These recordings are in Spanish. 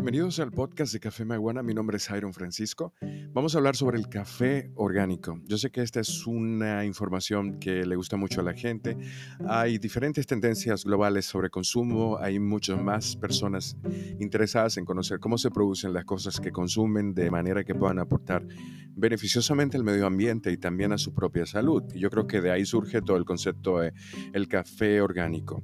Bienvenidos al podcast de Café Maguana. Mi nombre es Iron Francisco. Vamos a hablar sobre el café orgánico. Yo sé que esta es una información que le gusta mucho a la gente. Hay diferentes tendencias globales sobre consumo. Hay muchas más personas interesadas en conocer cómo se producen las cosas que consumen de manera que puedan aportar beneficiosamente al medio ambiente y también a su propia salud. Y yo creo que de ahí surge todo el concepto de café orgánico.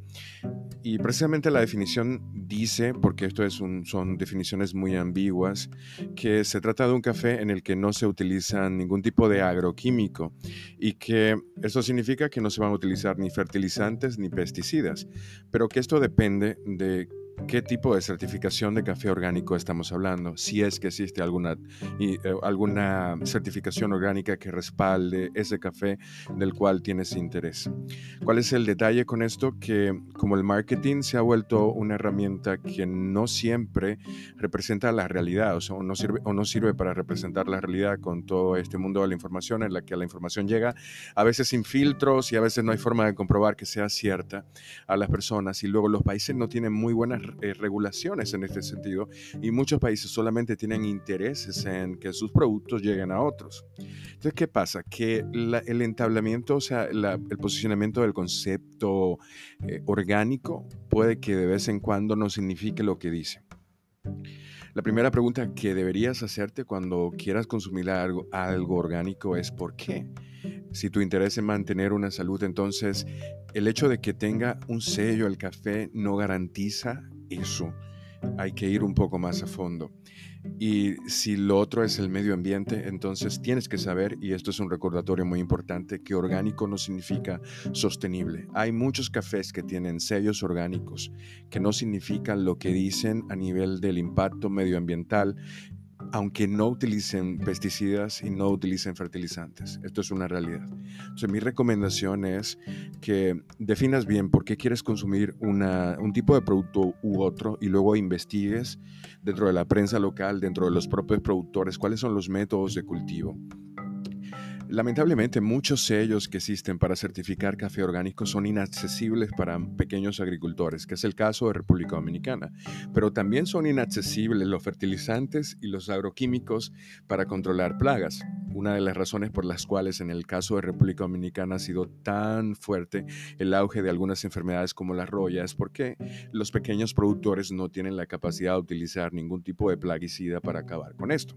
Y precisamente la definición dice, porque esto es un, son definiciones muy ambiguas, que se trata de un café en el que no se utiliza ningún tipo de agroquímico y que eso significa que no se van a utilizar ni fertilizantes ni pesticidas, pero que esto depende de qué tipo de certificación de café orgánico estamos hablando, si es que existe alguna, eh, alguna certificación orgánica que respalde ese café del cual tienes interés. ¿Cuál es el detalle con esto? Que como el marketing se ha vuelto una herramienta que no siempre representa la realidad, o sea, no sirve, o no sirve para representar la realidad con todo este mundo de la información en la que la información llega a veces sin filtros y a veces no hay forma de comprobar que sea cierta a las personas y luego los países no tienen muy buenas eh, regulaciones en este sentido y muchos países solamente tienen intereses en que sus productos lleguen a otros. Entonces, ¿qué pasa? Que el entablamiento, o sea, el posicionamiento del concepto eh, orgánico puede que de vez en cuando no signifique lo que dice. La primera pregunta que deberías hacerte cuando quieras consumir algo, algo orgánico es ¿por qué? Si tu interés es mantener una salud, entonces el hecho de que tenga un sello el café no garantiza eso. Hay que ir un poco más a fondo. Y si lo otro es el medio ambiente, entonces tienes que saber, y esto es un recordatorio muy importante, que orgánico no significa sostenible. Hay muchos cafés que tienen sellos orgánicos, que no significan lo que dicen a nivel del impacto medioambiental aunque no utilicen pesticidas y no utilicen fertilizantes. Esto es una realidad. Entonces, mi recomendación es que definas bien por qué quieres consumir un tipo de producto u otro y luego investigues dentro de la prensa local, dentro de los propios productores, cuáles son los métodos de cultivo Lamentablemente, muchos sellos que existen para certificar café orgánico son inaccesibles para pequeños agricultores, que es el caso de República Dominicana, pero también son inaccesibles los fertilizantes y los agroquímicos para controlar plagas. Una de las razones por las cuales en el caso de República Dominicana ha sido tan fuerte el auge de algunas enfermedades como la roya es porque los pequeños productores no tienen la capacidad de utilizar ningún tipo de plaguicida para acabar con esto.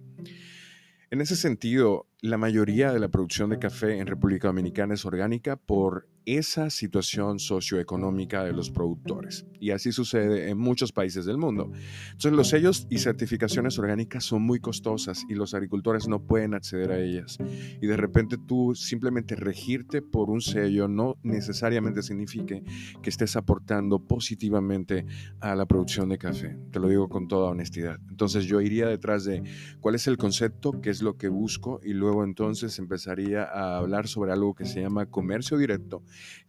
En ese sentido, la mayoría de la producción de café en República Dominicana es orgánica por esa situación socioeconómica de los productores. Y así sucede en muchos países del mundo. Entonces los sellos y certificaciones orgánicas son muy costosas y los agricultores no pueden acceder a ellas. Y de repente tú simplemente regirte por un sello no necesariamente signifique que estés aportando positivamente a la producción de café. Te lo digo con toda honestidad. Entonces yo iría detrás de cuál es el concepto, qué es lo que busco y luego luego entonces empezaría a hablar sobre algo que se llama comercio directo,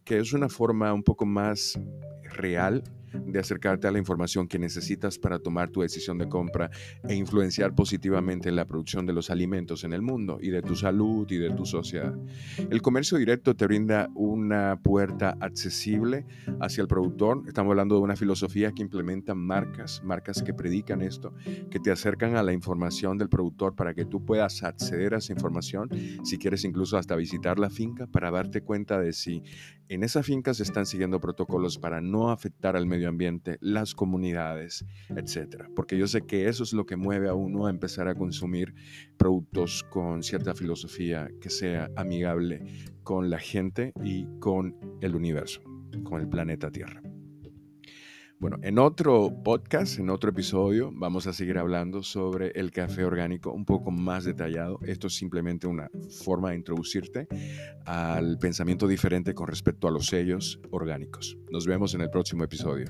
que es una forma un poco más real de acercarte a la información que necesitas para tomar tu decisión de compra e influenciar positivamente la producción de los alimentos en el mundo y de tu salud y de tu sociedad. El comercio directo te brinda una puerta accesible hacia el productor. Estamos hablando de una filosofía que implementa marcas, marcas que predican esto, que te acercan a la información del productor para que tú puedas acceder a esa información, si quieres incluso hasta visitar la finca para darte cuenta de si en esa finca se están siguiendo protocolos para no afectar al medio ambiente, las comunidades, etcétera. Porque yo sé que eso es lo que mueve a uno a empezar a consumir productos con cierta filosofía que sea amigable con la gente y con el universo, con el planeta Tierra. Bueno, en otro podcast, en otro episodio, vamos a seguir hablando sobre el café orgánico un poco más detallado. Esto es simplemente una forma de introducirte al pensamiento diferente con respecto a los sellos orgánicos. Nos vemos en el próximo episodio.